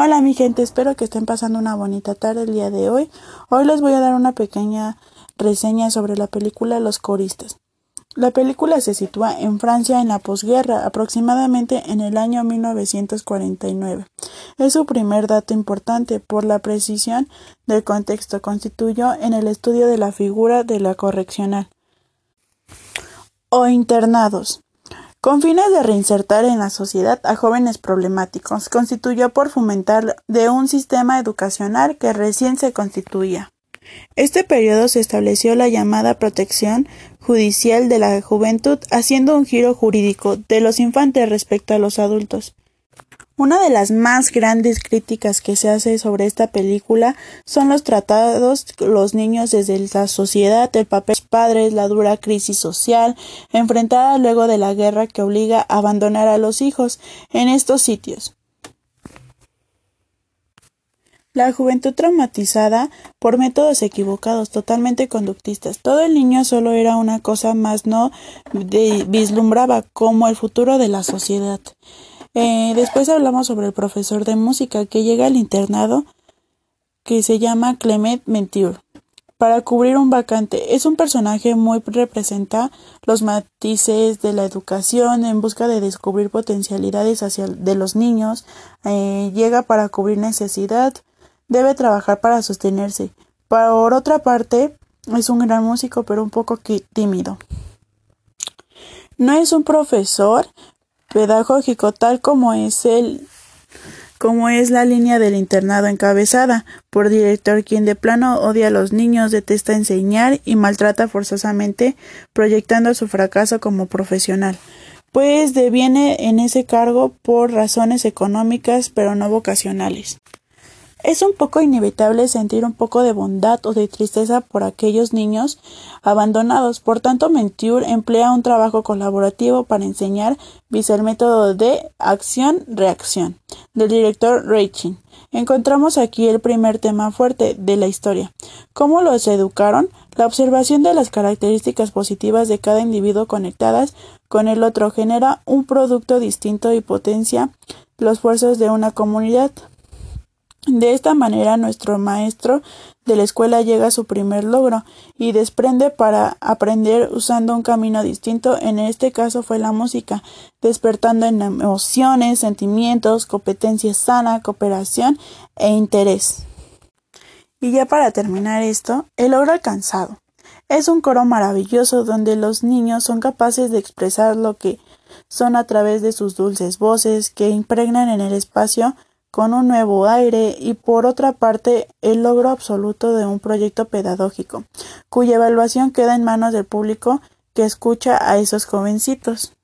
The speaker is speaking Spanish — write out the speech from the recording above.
Hola mi gente, espero que estén pasando una bonita tarde el día de hoy. Hoy les voy a dar una pequeña reseña sobre la película Los Coristas. La película se sitúa en Francia en la posguerra, aproximadamente en el año 1949. Es su primer dato importante por la precisión del contexto constituyó en el estudio de la figura de la correccional o internados con fines de reinsertar en la sociedad a jóvenes problemáticos, constituyó por fomentar de un sistema educacional que recién se constituía. Este periodo se estableció la llamada protección judicial de la juventud, haciendo un giro jurídico de los infantes respecto a los adultos. Una de las más grandes críticas que se hace sobre esta película son los tratados los niños desde la sociedad, el papel de los padres, la dura crisis social, enfrentada luego de la guerra que obliga a abandonar a los hijos en estos sitios. La juventud traumatizada por métodos equivocados, totalmente conductistas. Todo el niño solo era una cosa más, no vislumbraba como el futuro de la sociedad. Eh, después hablamos sobre el profesor de música que llega al internado que se llama Clement Mentir para cubrir un vacante. Es un personaje muy representa los matices de la educación en busca de descubrir potencialidades hacia de los niños. Eh, llega para cubrir necesidad. Debe trabajar para sostenerse. Por otra parte, es un gran músico, pero un poco tímido. No es un profesor, pedagógico tal como es el como es la línea del internado encabezada por director quien de plano odia a los niños, detesta enseñar y maltrata forzosamente, proyectando su fracaso como profesional, pues deviene en ese cargo por razones económicas pero no vocacionales. Es un poco inevitable sentir un poco de bondad o de tristeza por aquellos niños abandonados. Por tanto, Menture emplea un trabajo colaborativo para enseñar visa el método de acción-reacción del director Reichin. Encontramos aquí el primer tema fuerte de la historia. ¿Cómo los educaron? La observación de las características positivas de cada individuo conectadas con el otro genera un producto distinto y potencia los esfuerzos de una comunidad. De esta manera nuestro maestro de la escuela llega a su primer logro y desprende para aprender usando un camino distinto, en este caso fue la música, despertando en emociones, sentimientos, competencia sana, cooperación e interés. Y ya para terminar esto, el logro alcanzado. Es un coro maravilloso donde los niños son capaces de expresar lo que son a través de sus dulces voces que impregnan en el espacio con un nuevo aire y por otra parte el logro absoluto de un proyecto pedagógico, cuya evaluación queda en manos del público que escucha a esos jovencitos.